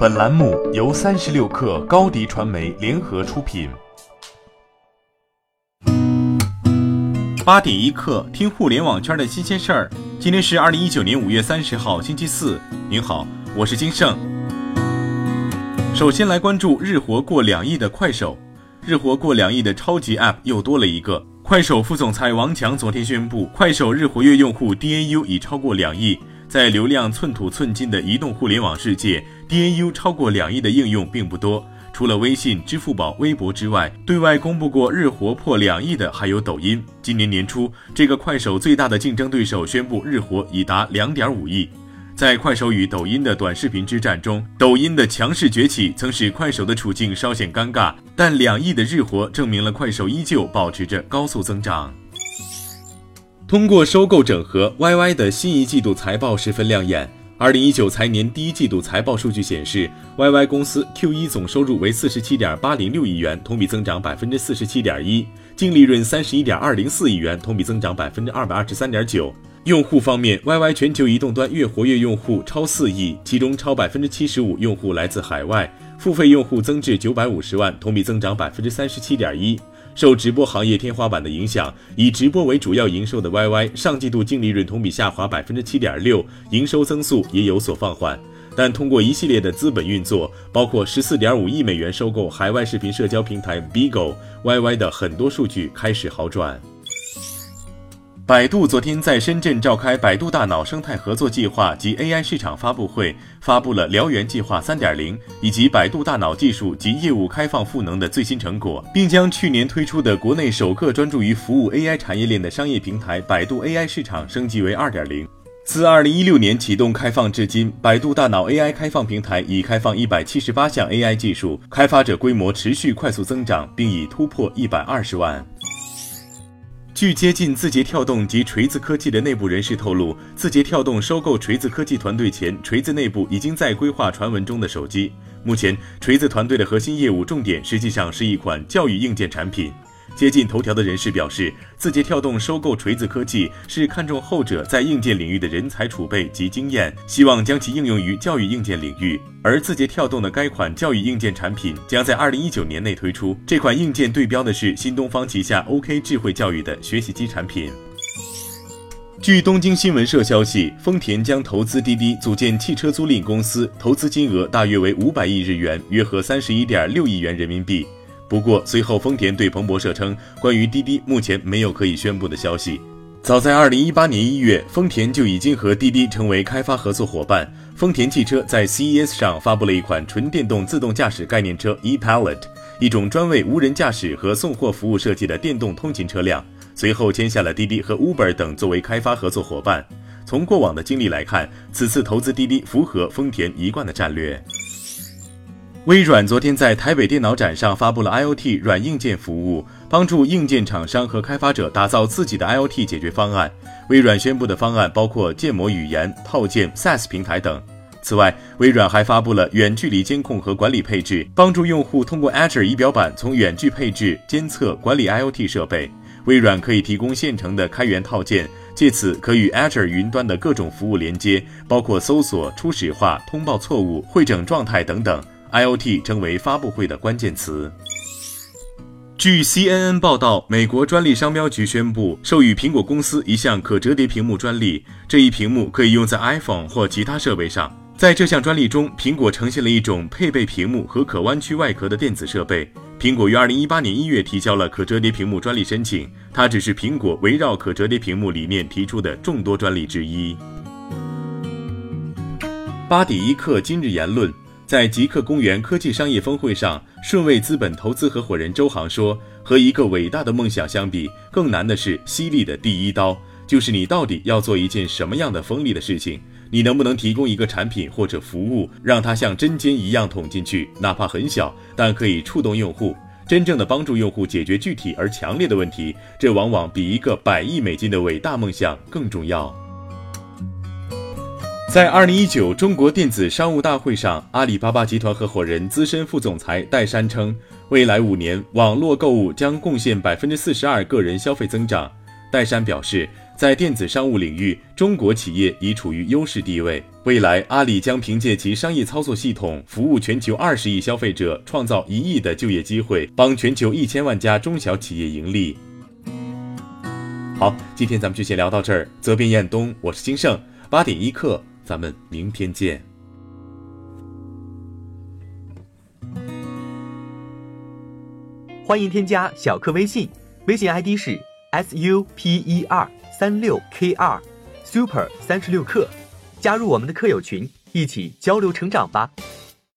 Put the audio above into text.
本栏目由三十六氪高低传媒联合出品。八点一刻，听互联网圈的新鲜事儿。今天是二零一九年五月三十号，星期四。您好，我是金盛。首先来关注日活过两亿的快手，日活过两亿的超级 App 又多了一个。快手副总裁王强昨天宣布，快手日活跃用户 DAU 已超过两亿。在流量寸土寸金的移动互联网世界，DAU 超过两亿的应用并不多。除了微信、支付宝、微博之外，对外公布过日活破两亿的还有抖音。今年年初，这个快手最大的竞争对手宣布日活已达两点五亿。在快手与抖音的短视频之战中，抖音的强势崛起曾使快手的处境稍显尴尬，但两亿的日活证明了快手依旧保持着高速增长。通过收购整合，YY 的新一季度财报十分亮眼。二零一九财年第一季度财报数据显示，YY 公司 Q 一总收入为四十七点八零六亿元，同比增长百分之四十七点一；净利润三十一点二零四亿元，同比增长百分之二百二十三点九。用户方面，YY 全球移动端月活跃用户超四亿，其中超百分之七十五用户来自海外，付费用户增至九百五十万，同比增长百分之三十七点一。受直播行业天花板的影响，以直播为主要营收的 YY 上季度净利润同比下滑百分之七点六，营收增速也有所放缓。但通过一系列的资本运作，包括十四点五亿美元收购海外视频社交平台 Bigo，YY 的很多数据开始好转。百度昨天在深圳召开百度大脑生态合作计划及 AI 市场发布会，发布了燎原计划3.0以及百度大脑技术及业务开放赋能的最新成果，并将去年推出的国内首个专注于服务 AI 产业链的商业平台百度 AI 市场升级为2.0。自2016年启动开放至今，百度大脑 AI 开放平台已开放178项 AI 技术，开发者规模持续快速增长，并已突破120万。据接近字节跳动及锤子科技的内部人士透露，字节跳动收购锤子科技团队前，锤子内部已经在规划传闻中的手机。目前，锤子团队的核心业务重点实际上是一款教育硬件产品。接近头条的人士表示，字节跳动收购锤子科技是看重后者在硬件领域的人才储备及经验，希望将其应用于教育硬件领域。而字节跳动的该款教育硬件产品将在二零一九年内推出。这款硬件对标的是新东方旗下 OK 智慧教育的学习机产品。据东京新闻社消息，丰田将投资滴滴组建汽车租赁公司，投资金额大约为五百亿日元，约合三十一点六亿元人民币。不过，随后丰田对彭博社称，关于滴滴目前没有可以宣布的消息。早在二零一八年一月，丰田就已经和滴滴成为开发合作伙伴。丰田汽车在 CES 上发布了一款纯电动自动驾驶概念车 ePallet，一种专为无人驾驶和送货服务设计的电动通勤车辆。随后签下了滴滴和 Uber 等作为开发合作伙伴。从过往的经历来看，此次投资滴滴符合丰田一贯的战略。微软昨天在台北电脑展上发布了 IoT 软硬件服务，帮助硬件厂商和开发者打造自己的 IoT 解决方案。微软宣布的方案包括建模语言、套件、SaaS 平台等。此外，微软还发布了远距离监控和管理配置，帮助用户通过 Azure 仪表板从远距配置、监测、管理 IoT 设备。微软可以提供现成的开源套件，借此可与 Azure 云端的各种服务连接，包括搜索、初始化、通报错误、会诊状态等等。IOT 成为发布会的关键词。据 CNN 报道，美国专利商标局宣布授予苹果公司一项可折叠屏幕专利，这一屏幕可以用在 iPhone 或其他设备上。在这项专利中，苹果呈现了一种配备屏幕和可弯曲外壳的电子设备。苹果于2018年1月提交了可折叠屏幕专利申请，它只是苹果围绕可折叠屏幕理念提出的众多专利之一。巴迪一克今日言论。在极客公园科技商业峰会上，顺位资本投资合伙人周航说：“和一个伟大的梦想相比，更难的是犀利的第一刀，就是你到底要做一件什么样的锋利的事情？你能不能提供一个产品或者服务，让它像针尖一样捅进去，哪怕很小，但可以触动用户，真正的帮助用户解决具体而强烈的问题？这往往比一个百亿美金的伟大梦想更重要。”在二零一九中国电子商务大会上，阿里巴巴集团合伙人、资深副总裁戴珊称，未来五年网络购物将贡献百分之四十二个人消费增长。戴珊表示，在电子商务领域，中国企业已处于优势地位。未来，阿里将凭借其商业操作系统，服务全球二十亿消费者，创造一亿的就业机会，帮全球一千万家中小企业盈利。好，今天咱们就先聊到这儿。责编：彦东，我是金盛，八点一刻，咱们明天见。欢迎添加小课微信，微信 ID 是 s u p e r 三六 k 二 super 三十六课。加入我们的课友群，一起交流成长吧。